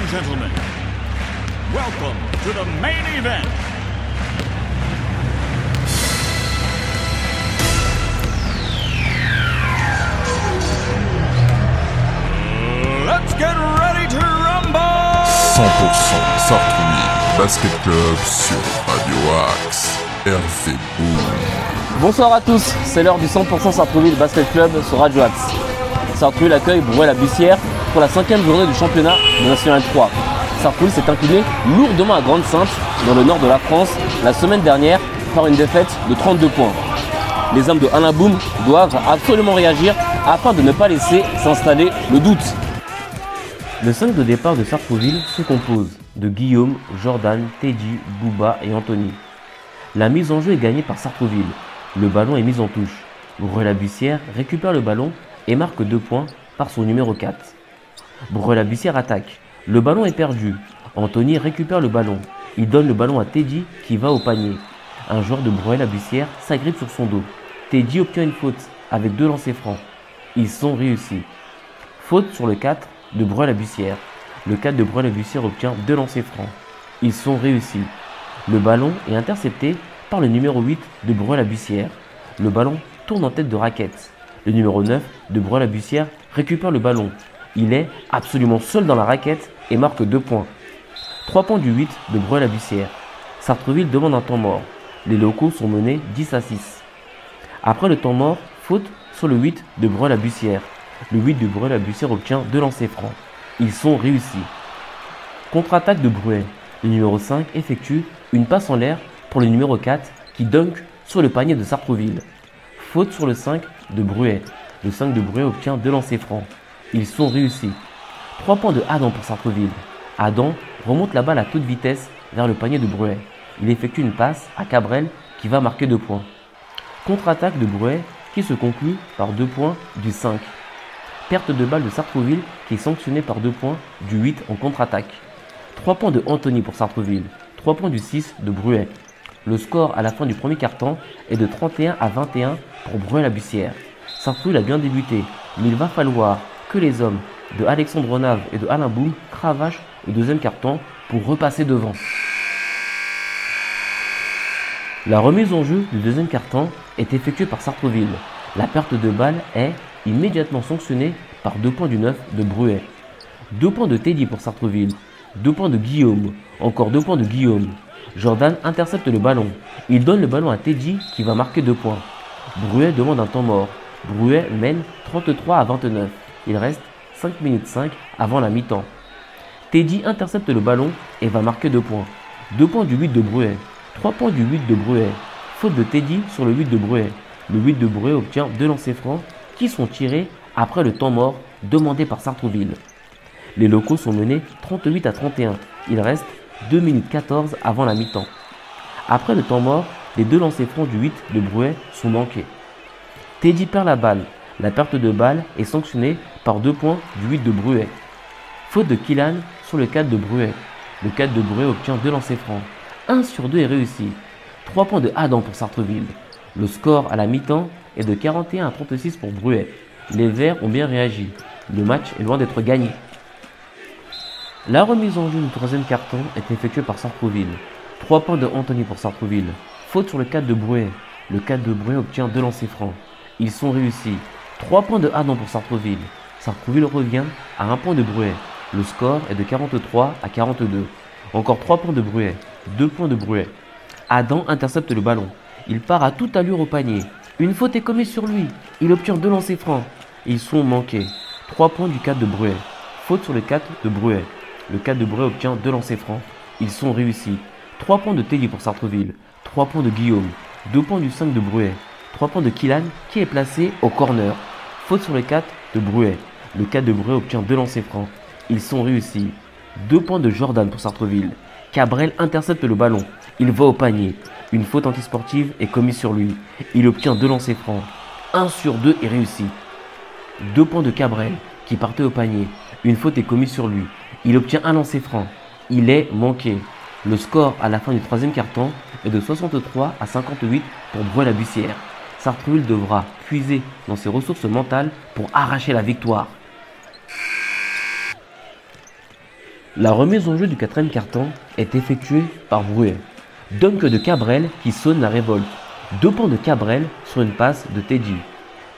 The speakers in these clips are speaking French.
and gentlemen, welcome to the main event. Let's get ready to rumble! 100% Sartrouville Basket Club sur Radio Axe. RV Boom. Bonsoir à tous, c'est l'heure du 100% Sartrouville Basket Club sur Radio Axe. Sartrouville accueille Bruel la Bussière pour la cinquième journée du championnat de National 3. Sartrouville s'est incliné lourdement à Grande-Sainte, dans le nord de la France, la semaine dernière par une défaite de 32 points. Les hommes de Alain doivent absolument réagir afin de ne pas laisser s'installer le doute. Le 5 de départ de Sartrouville se compose de Guillaume, Jordan, Teddy, Bouba et Anthony. La mise en jeu est gagnée par Sartrouville. Le ballon est mis en touche. Bruel-la-Bussière récupère le ballon et marque deux points par son numéro 4. Bruel-la-Bussière attaque. Le ballon est perdu. Anthony récupère le ballon. Il donne le ballon à Teddy qui va au panier. Un joueur de Bruel-la-Bussière s'agrippe sur son dos. Teddy obtient une faute avec deux lancers francs. Ils sont réussis. Faute sur le 4 de Bruel-la-Bussière. Le 4 de Bruel-la-Bussière obtient deux lancers francs. Ils sont réussis. Le ballon est intercepté par le numéro 8 de Bruel-la-Bussière. Le ballon tourne en tête de raquette. Le numéro 9 de Bruel-la-Bussière récupère le ballon. Il est absolument seul dans la raquette et marque 2 points. 3 points du 8 de Bruel-la-Bussière. Sartreville demande un temps mort. Les locaux sont menés 10 à 6. Après le temps mort, faute sur le 8 de Bruel-la-Bussière. Le 8 de Bruel-la-Bussière obtient 2 lancers francs. Ils sont réussis. Contre-attaque de Bruet. Le numéro 5 effectue une passe en l'air pour le numéro 4 qui dunk sur le panier de Sartreville. Faute sur le 5 de Bruet. Le 5 de Bruet obtient 2 lancers francs. Ils sont réussis. 3 points de Adam pour Sartreville. Adam remonte la balle à toute vitesse vers le panier de Bruet. Il effectue une passe à Cabrel qui va marquer 2 points. Contre-attaque de Bruet qui se conclut par 2 points du 5. Perte de balle de Sartreville qui est sanctionnée par 2 points du 8 en contre-attaque. 3 points de Anthony pour Sartreville. 3 points du 6 de Bruet. Le score à la fin du premier quart-temps est de 31 à 21 pour Bruet-la-Bussière. Sartreville a bien débuté, mais il va falloir que les hommes de Alexandre Renave et de Alain Boum cravachent au deuxième quart-temps pour repasser devant. La remise en jeu du deuxième quart-temps est effectuée par Sartreville. La perte de balle est immédiatement sanctionnée par 2 points du 9 de Bruet. 2 points de Teddy pour Sartreville. 2 points de Guillaume. Encore 2 points de Guillaume. Jordan intercepte le ballon. Il donne le ballon à Teddy qui va marquer 2 points. Bruet demande un temps mort. Bruet mène 33 à 29. Il reste 5 minutes 5 avant la mi-temps. Teddy intercepte le ballon et va marquer 2 points. 2 points du 8 de Bruet. 3 points du 8 de Bruet. Faute de Teddy sur le 8 de Bruet. Le 8 de Bruet obtient 2 lancers francs qui sont tirés après le temps mort demandé par Sartrouville. Les locaux sont menés 38 à 31. Il reste 2 minutes 14 avant la mi-temps. Après le temps mort, les deux lancers francs du 8 de Bruet sont manqués. Teddy perd la balle. La perte de balle est sanctionnée par 2 points du 8 de Bruet. Faute de Killan sur le 4 de Bruet. Le 4 de Bruet obtient 2 lancers francs. 1 sur 2 est réussi. 3 points de Adam pour Sartreville. Le score à la mi-temps est de 41 à 36 pour Bruet. Les Verts ont bien réagi. Le match est loin d'être gagné. La remise en jeu du troisième carton est effectuée par Sartreville. 3 points de Anthony pour Sartreville. Faute sur le 4 de Bruet. Le 4 de Bruet obtient 2 lancers francs. Ils sont réussis. 3 points de Adam pour Sartreville. Sartreville revient à 1 point de Bruet. Le score est de 43 à 42. Encore 3 points de Bruet. 2 points de Bruet. Adam intercepte le ballon. Il part à toute allure au panier. Une faute est commise sur lui. Il obtient 2 lancers francs. Ils sont manqués. 3 points du 4 de Bruet. Faute sur le 4 de Bruet. Le 4 de Bruet obtient 2 lancers francs. Ils sont réussis. 3 points de Teddy pour Sartreville. 3 points de Guillaume. 2 points du 5 de Bruet. 3 points de Killan qui est placé au corner. Faute sur le 4 de Bruet. Le 4 de Bruet obtient 2 lancers francs. Ils sont réussis. 2 points de Jordan pour Sartreville. Cabrel intercepte le ballon. Il va au panier. Une faute antisportive est commise sur lui. Il obtient 2 lancers francs. 1 sur 2 est réussi. 2 points de Cabrel qui partait au panier. Une faute est commise sur lui. Il obtient un lancer franc. Il est manqué. Le score à la fin du troisième quart-temps est de 63 à 58 pour Bruel-la-Bussière. Sartreville devra puiser dans ses ressources mentales pour arracher la victoire. La remise en jeu du quatrième carton est effectuée par Bruet. Dunk de Cabrel qui sonne la révolte. Deux points de Cabrel sur une passe de Teddy.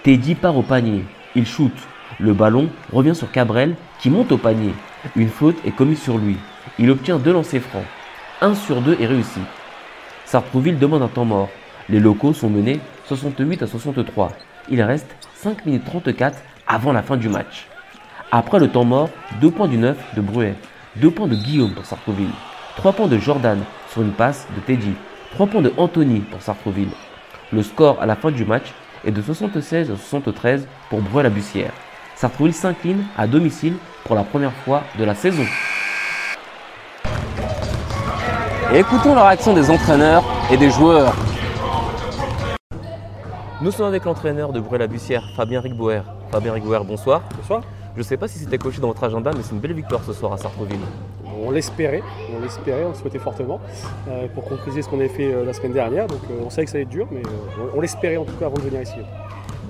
Teddy part au panier. Il shoot. Le ballon revient sur Cabrel qui monte au panier. Une faute est commise sur lui. Il obtient deux lancers francs. Un sur deux est réussi. Sartrouville demande un temps mort. Les locaux sont menés 68 à 63. Il reste 5 minutes 34 avant la fin du match. Après le temps mort, 2 points du 9 de Bruet, 2 points de Guillaume pour Sartrouville, 3 points de Jordan sur une passe de Teddy, 3 points de Anthony pour Sartrouville. Le score à la fin du match est de 76 à 73 pour Bruet-la-Bussière. Sartrouville s'incline à domicile pour la première fois de la saison. écoutons la réaction des entraîneurs et des joueurs. Nous sommes avec l'entraîneur de Bruy-la-Bussière, Fabien Rigbauer. Fabien Rigbauer, bonsoir. Bonsoir. Je ne sais pas si c'était coché dans votre agenda, mais c'est une belle victoire ce soir à Sartreville. On l'espérait, on l'espérait, on le souhaitait fortement euh, pour concrétiser ce qu'on avait fait euh, la semaine dernière. Donc euh, on savait que ça allait être dur, mais on l'espérait en tout cas avant de venir ici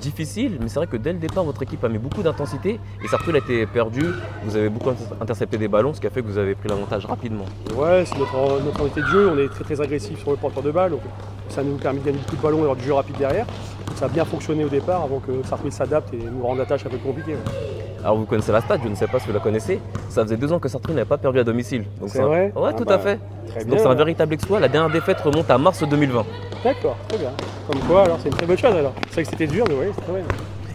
difficile, mais c'est vrai que dès le départ, votre équipe a mis beaucoup d'intensité et Sartreville a été perdu. Vous avez beaucoup intercepté des ballons, ce qui a fait que vous avez pris l'avantage rapidement. Ouais, c'est notre, notre unité de jeu. On est très très agressif sur le porteur de balle. Ça nous permet de gagner beaucoup de ballons et avoir du jeu rapide derrière. ça a bien fonctionné au départ avant que Sartreville s'adapte et nous rende la tâche un peu compliquée. Alors vous connaissez la stade, je ne sais pas si vous la connaissez. Ça faisait deux ans que Sartreville n'avait pas perdu à domicile. C'est vrai Ouais, ah tout à bah, fait. Donc c'est un véritable exploit. La dernière défaite remonte à mars 2020. D'accord, très bien. Comme quoi, alors c'est une très bonne chose alors. C'est vrai que c'était dur, mais oui, c'est très bien.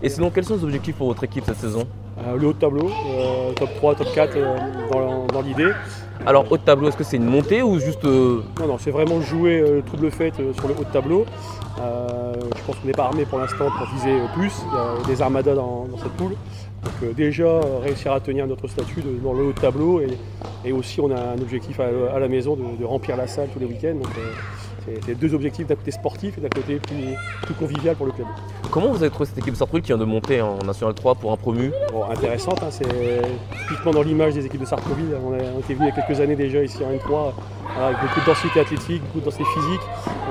Et sinon, quels sont les objectifs pour votre équipe cette saison? Euh, Le haut de tableau, euh, top 3, top 4 euh, dans, l'idée. Alors, haut de tableau, est-ce que c'est une montée ou juste. Non, non, c'est vraiment jouer le trouble fait sur le haut de tableau. je pense qu'on n'est pas armé pour l'instant pour viser plus. Il y a des armadas dans, cette poule. Donc, déjà, réussir à tenir notre statut dans le haut de tableau. Et, aussi, on a un objectif à, la maison de, remplir la salle tous les week-ends. C'est deux objectifs d'un côté sportif et d'un côté plus, convivial pour le club. Comment vous avez trouvé cette équipe Sartrouville qui vient de monter en National 3 pour un promu? Bon, Intéressante, hein, c'est typiquement dans l'image des équipes de Sartrouville. On, a, été venu il y a quelques années déjà ici en N3 avec beaucoup de densité athlétique, beaucoup de densité physique,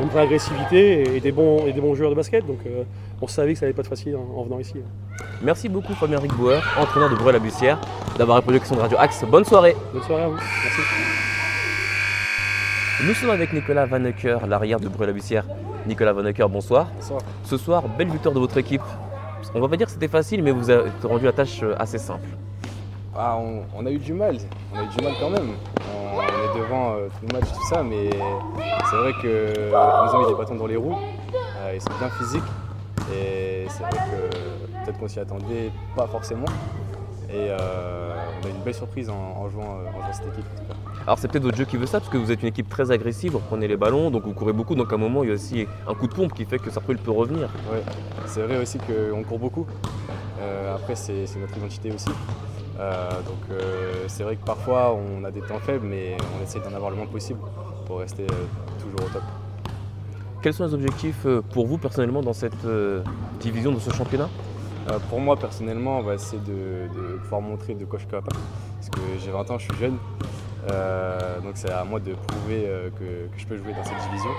une vraie agressivité et, des, bons, et des bons joueurs de basket. Donc euh, on savait que ça n'allait pas être facile en, venant ici. Merci beaucoup Fabien Rigbauer, entraîneur de Bruel-la-Bussière, d'avoir répondu à la question de Radio Axe. Bonne soirée. Bonne soirée à vous. Merci. Nous sommes avec Nicolas Vanecker, l'arrière de Bruy-la-Bussière. Nicolas Vanecker, bonsoir. Bonsoir. Ce soir, belle victoire de votre équipe. On va pas dire que c'était facile, mais vous avez rendu la tâche euh, assez simple. Ah, on, a eu du mal, on a eu du mal quand même. On, est devant euh, tout le match, tout ça, mais c'est vrai que nous avons mis des bâtons dans les roues. Euh, ils sont bien physiques et c'est vrai que peut-être qu'on s'y attendait pas forcément. Et on a une belle surprise en, jouant, en jouant cette équipe. Alors c'est peut-être votre jeu qui veut ça, parce que vous êtes une équipe très agressive, vous prenez les ballons, donc vous courez beaucoup, donc à un moment il y a aussi un coup de pompe qui fait que ça peut revenir. Oui, c'est vrai aussi qu'on court beaucoup. Euh, après c'est notre identité aussi. Euh, donc euh, c'est vrai que parfois on a des temps faibles, mais on essaie d'en avoir le moins possible pour rester toujours au top. Quels sont les objectifs pour vous personnellement dans cette division de ce championnat? Pour moi personnellement, bah, c'est de, pouvoir montrer de quoi je suis capable. Parce que j'ai 20 ans, je suis jeune. Euh, donc c'est à moi de prouver euh, que, je peux jouer dans cette division.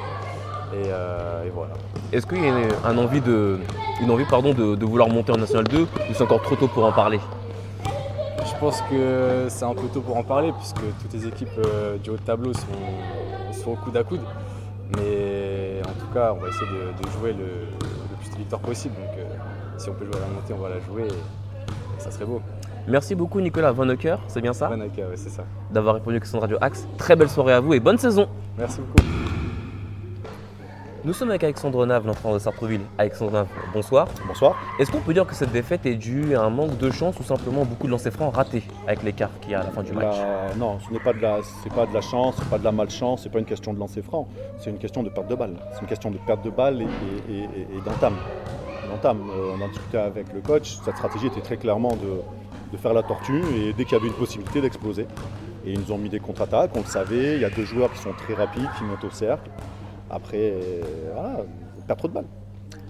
Et, euh, voilà. Est-ce qu'il y a une, envie, de, une envie pardon, de, vouloir monter en National 2 ou c'est encore trop tôt pour en parler? Je pense que c'est un peu tôt pour en parler puisque toutes les équipes du haut de tableau sont, au coude à coude. Mais tout cas, on va essayer de, jouer le, plus de victoires possible. Donc si on peut jouer à la montée, on va la jouer et ça serait beau. Merci beaucoup Nicolas Van c'est bien ça Van oui, c'est ça. D'avoir répondu à la question de Radio Axe. Très belle soirée à vous et bonne saison. Merci beaucoup. Nous sommes avec Alexandre Nave, l'entraîneur de Sartreville. Alexandre Nave, bonsoir. Bonsoir. Est-ce qu'on peut dire que cette défaite est due à un manque de chance ou simplement beaucoup de lancers francs ratés avec l'écart qu'il y a à la fin du match Non, ce n'est pas de la, c'est pas de la chance, c'est pas de la malchance, c'est pas une question de lancer franc, c'est une question de perte de balle. C'est une question de perte de balle et, d'entame. Euh, on en discutait avec le coach. Cette stratégie était très clairement de de faire la tortue et dès qu'il y avait une possibilité d'exploser. Et ils nous ont mis des contre-attaques, on le savait, il y a deux joueurs qui sont très rapides, qui montent au cercle. Après, voilà, on perd trop de balles.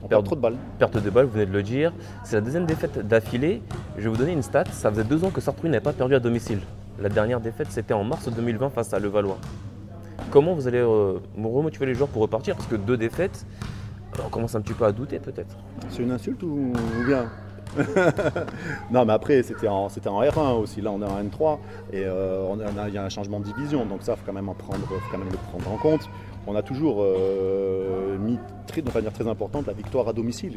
On perd trop de balles. Perte de balles, vous venez de le dire. C'est la deuxième défaite d'affilée. Je vais vous donner une stat. Ça faisait deux ans que Sartrouville n'avait pas perdu à domicile. La dernière défaite, c'était en mars 2020 face à Levallois. Comment vous allez euh, remotiver les joueurs pour repartir? Parce que deux défaites, on commence un petit peu à douter peut-être. C'est une insulte ou bien? Non, mais après, c'était en, c'était en R1 aussi. Là, on est en N3 et euh, il y a un changement de division. Donc, ça, il faut quand même en prendre, faut quand même le prendre en compte. On a toujours euh, mis très, de manière très importante la victoire à domicile.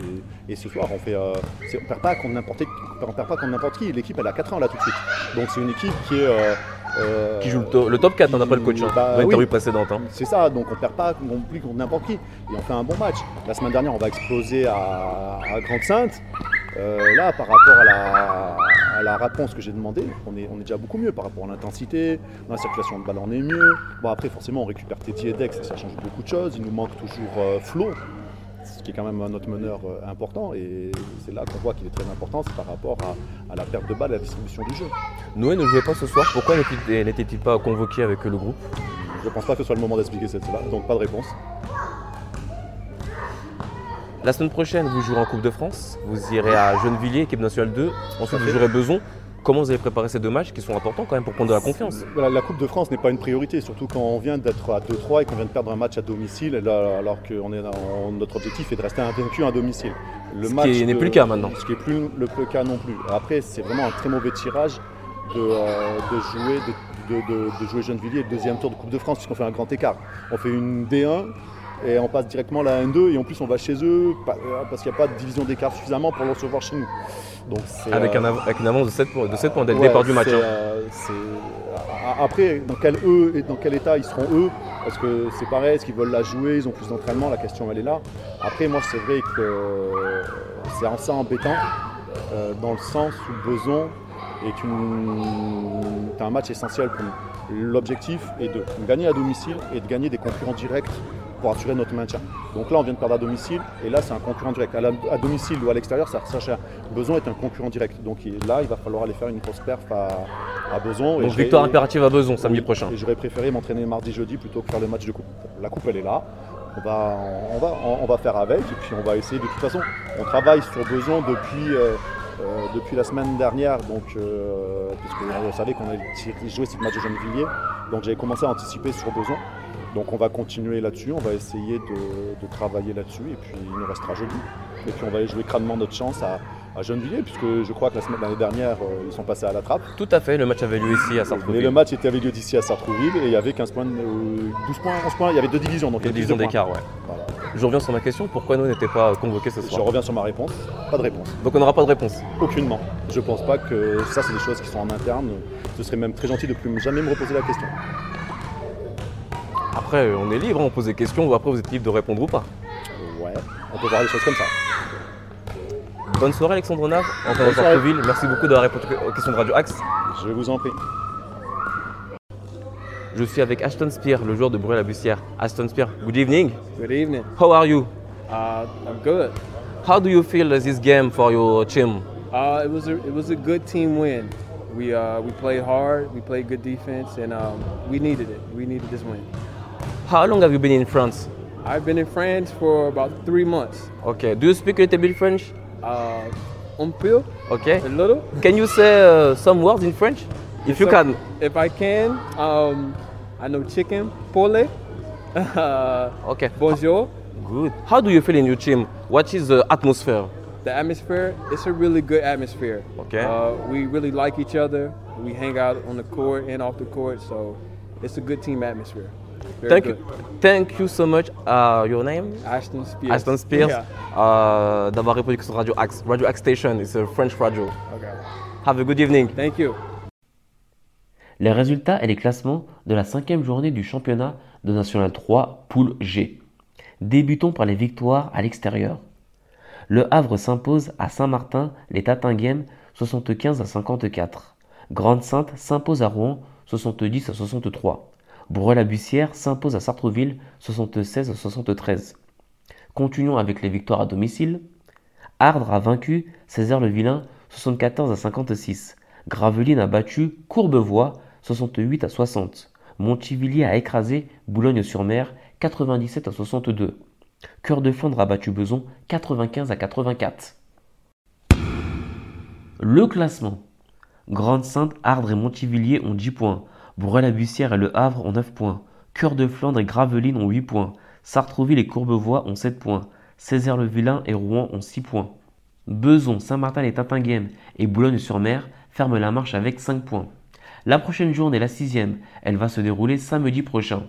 Et, et ce soir, on fait, euh, on perd pas contre n'importe qui. On perd pas contre n'importe qui. L'équipe, elle a 4 ans là tout de suite. Donc, c'est une équipe qui est. euh, euh, Qui joue le, to- le top 4 hein, d'après le coach, hein, Bah, oui. précédente. hein. c'est ça, donc on perd pas non plus contre n'importe qui. Et on fait un bon match. La semaine dernière, on va exploser à, à Grande-Sainte. Là, par rapport à la, à la réponse que j'ai demandé, on est, on est déjà beaucoup mieux par rapport à l'intensité. Dans la circulation de balle, on est mieux. Bon, après, forcément, on récupère Téti et Dex et ça change beaucoup de choses. Il nous manque toujours euh, Flo, ce qui est quand même notre meneur euh, important. Et c'est là qu'on voit qu'il est très important, c'est par rapport à, à la perte de balle et à la distribution du jeu. Noé ne jouait pas ce soir. Pourquoi n'était- n'était-il pas convoqué avec le groupe? Je pense pas que ce soit le moment d'expliquer cette cela, donc pas de réponse. La semaine prochaine, vous jouerez en Coupe de France. Vous irez à Gennevilliers, équipe nationale 2. Ensuite, vous jouerez Beson. Comment vous avez préparé ces deux matchs qui sont importants quand même pour prendre de la confiance? Voilà, la Coupe de France n'est pas une priorité, surtout quand on vient d'être à 2-3 et qu'on vient de perdre un match à domicile, alors que notre objectif est de rester invaincu à domicile. Le Ce qui n'est plus le cas maintenant. Ce qui n'est plus le, cas non plus. Après, c'est vraiment un très mauvais tirage de, euh, de jouer de, de, de- de jouer Gennevilliers le deuxième tour de Coupe de France, puisqu'on fait un grand écart. On fait une D1 et on passe directement à la N2 et en plus on va chez eux euh, parce qu'il n'y a pas de division d'écart suffisamment pour le recevoir chez nous. Donc avec, euh, un avec une avance de 7 points, de 7 points dès le Ouais, départ du match. hein. euh, Après, dans quel, eux, et dans quel état ils seront eux Parce que c'est pareil, est-ce qu'ils veulent la jouer Ils ont plus d'entraînement, la question elle est là. Après, moi c'est vrai que c'est assez embêtant euh, dans le sens où Beson est, une... est un match essentiel pour nous. L'objectif est de gagner à domicile et de gagner des concurrents directs pour assurer notre maintien. Donc là, on vient de perdre à domicile et là, c'est un concurrent direct. À, la- à domicile ou à l'extérieur, ça cher. Beson est un concurrent direct. Donc là, il va falloir aller faire une grosse perf à, à Beson. Donc victoire impérative à Beson samedi oui, prochain. Et j'aurais préféré m'entraîner mardi-jeudi plutôt que faire le match de coupe. La coupe, elle est là. On va, on, va, on, va faire avec et puis on va essayer. De toute façon, on travaille sur Beson depuis, euh, euh, depuis la semaine dernière. Donc, euh, puisque vous savez qu'on a joué ce match de Gennevilliers. Donc j'avais commencé à anticiper sur Beson. Donc on va continuer là-dessus, on va essayer de, de travailler là-dessus et puis il nous restera jeudi. Et puis on va aller jouer crânement notre chance à, à Gennevilliers puisque je crois que la semaine l'année dernière euh, ils sont passés à la trappe. Tout à fait, le match avait lieu ici à Mais Sartrouville. le match était avec lieu d'ici à Sartrouville et il y avait 15 points, de- euh, 12 points, 11 points, il y avait deux divisions. Donc Deux avait divisions d'écart, ouais. Voilà. Je reviens sur ma question, pourquoi Noé n'était pas convoqué ce Je soir reviens sur ma réponse, pas de réponse, Donc on n'aura pas de réponse. aucunement. Je pense pas que ça c'est des choses qui sont en interne. Ce serait même très gentil de plus jamais me reposer la question. Après, on est libre, hein, on pose des questions, ou après vous êtes libre de répondre ou pas. Euh, Ouais, on peut voir les choses comme ça. Bonne soirée Alexandre Nave, soirée. Sartrouville. Merci beaucoup d'avoir répondu aux questions de Radio Axe. Je vous en prie. Je suis avec Ashton Spear, le joueur de Bruy-la-Bussière. Ashton Spear, good evening. Good evening. How are you? Uh, I'm good. How do you feel this game for your team? Uh, it was a it was a good team win. We uh, we played hard. We played good defense, and um, we needed it. We needed this win. How long have you been in France? I've been in France for about three months. Okay, do you speak a little bit French? Uh, un peu, Okay. a little. Can you say uh, some words in French? If you can. If I can, um, I know chicken, pole, uh, Okay. bonjour. Good. How do you feel in your team? What is the atmosphere? The atmosphere, it's a really good atmosphere. Okay. Uh, we really like each other. We hang out on the court and off the court, so it's a good team atmosphere. Very Thank good. you. Thank you so much. Uh, your name? Ashton Spears. Aston Spears. Yeah. Uh, d'avoir répondu sur Radio Axe. Radio Axe Station, it's a French radio. Okay. Have a good evening. Thank you. Les résultats et les classements de la cinquième journée du championnat de National 3, poule G. Débutons par les victoires à l'extérieur. Le Havre s'impose à Saint-Martin, les Tatinguèmes 75 à 54. Grande-Sainte s'impose à Rouen 70 à 63. Bruy-la-Bussière s'impose à Sartrouville 76 à 73. Continuons avec les victoires à domicile. Ardre a vaincu Césaire-le-Vilain 74 à 56. Gravelines a battu Courbevoie 68 à 60. Montivilliers a écrasé Boulogne-sur-Mer 97 à 62. Cœur de Flandre a battu Beson 95 à 84. Le classement. Grande-Sainte, Ardre et Montivilliers ont 10 points. Bruy-la-Bussière et Le Havre ont 9 points. Cœur de Flandre et Gravelines ont 8 points. Sartrouville et Courbevoie ont 7 points. Césaire-le-Vilain et Rouen ont 6 points. Beson, Saint-Martin et Tappinghem et Boulogne-sur-Mer ferment la marche avec 5 points. La prochaine journée, la sixième, elle va se dérouler samedi prochain.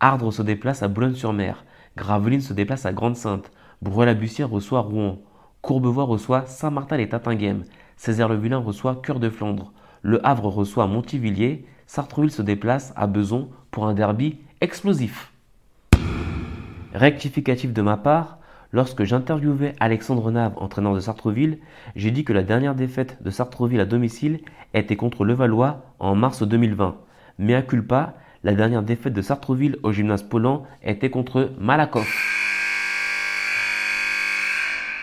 Ardre se déplace à Boulogne-sur-Mer. Gravelines se déplace à Grande-Sainte. Bruy-la-Bussière reçoit Rouen. Courbevoie reçoit Saint-Martin et Tappinghem. Césaire-le-Vilain reçoit Cœur de Flandre. Le Havre reçoit Montivilliers. Sartreville se déplace à Beson pour un derby explosif. Rectificatif de ma part, lorsque j'interviewais Alexandre Nave, entraîneur de Sartreville, j'ai dit que la dernière défaite de Sartreville à domicile était contre Levallois en mars 2020. Mais à culpa, la dernière défaite de Sartreville au gymnase Poland était contre Malakoff.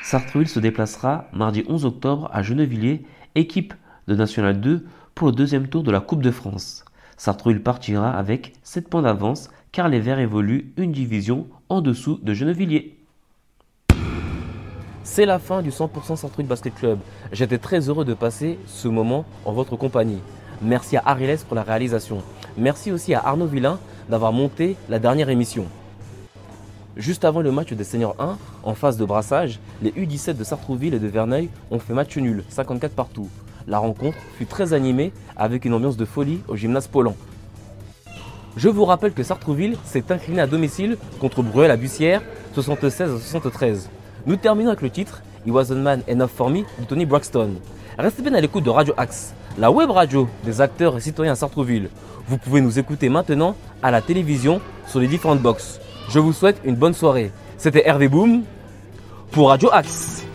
Sartreville se déplacera mardi 11 octobre à Gennevilliers, équipe de National 2 pour le deuxième tour de la Coupe de France. Sartreville partira avec 7 points d'avance car les Verts évoluent une division en dessous de Gennevilliers. C'est la fin du 100% Sartreville Basket Club. J'étais très heureux de passer ce moment en votre compagnie. Merci à Ariles pour la réalisation. Merci aussi à Arnaud Villain d'avoir monté la dernière émission. Juste avant le match des Seniors 1, en phase de brassage, les U17 de Sartrouville et de Verneuil ont fait match nul, 54 partout. La rencontre fut très animée avec une ambiance de folie au gymnase Poland. Je vous rappelle que Sartrouville s'est incliné à domicile contre Bruel à Bussière, 76 à 73. Nous terminons avec le titre He Was a Man Enough for Me de Tony Braxton. Restez bien à l'écoute de Radio Axe, la web radio des acteurs et citoyens à Sartrouville. Vous pouvez nous écouter maintenant à la télévision sur les différentes boxes. Je vous souhaite une bonne soirée. C'était Hervé Boom pour Radio Axe.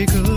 we could.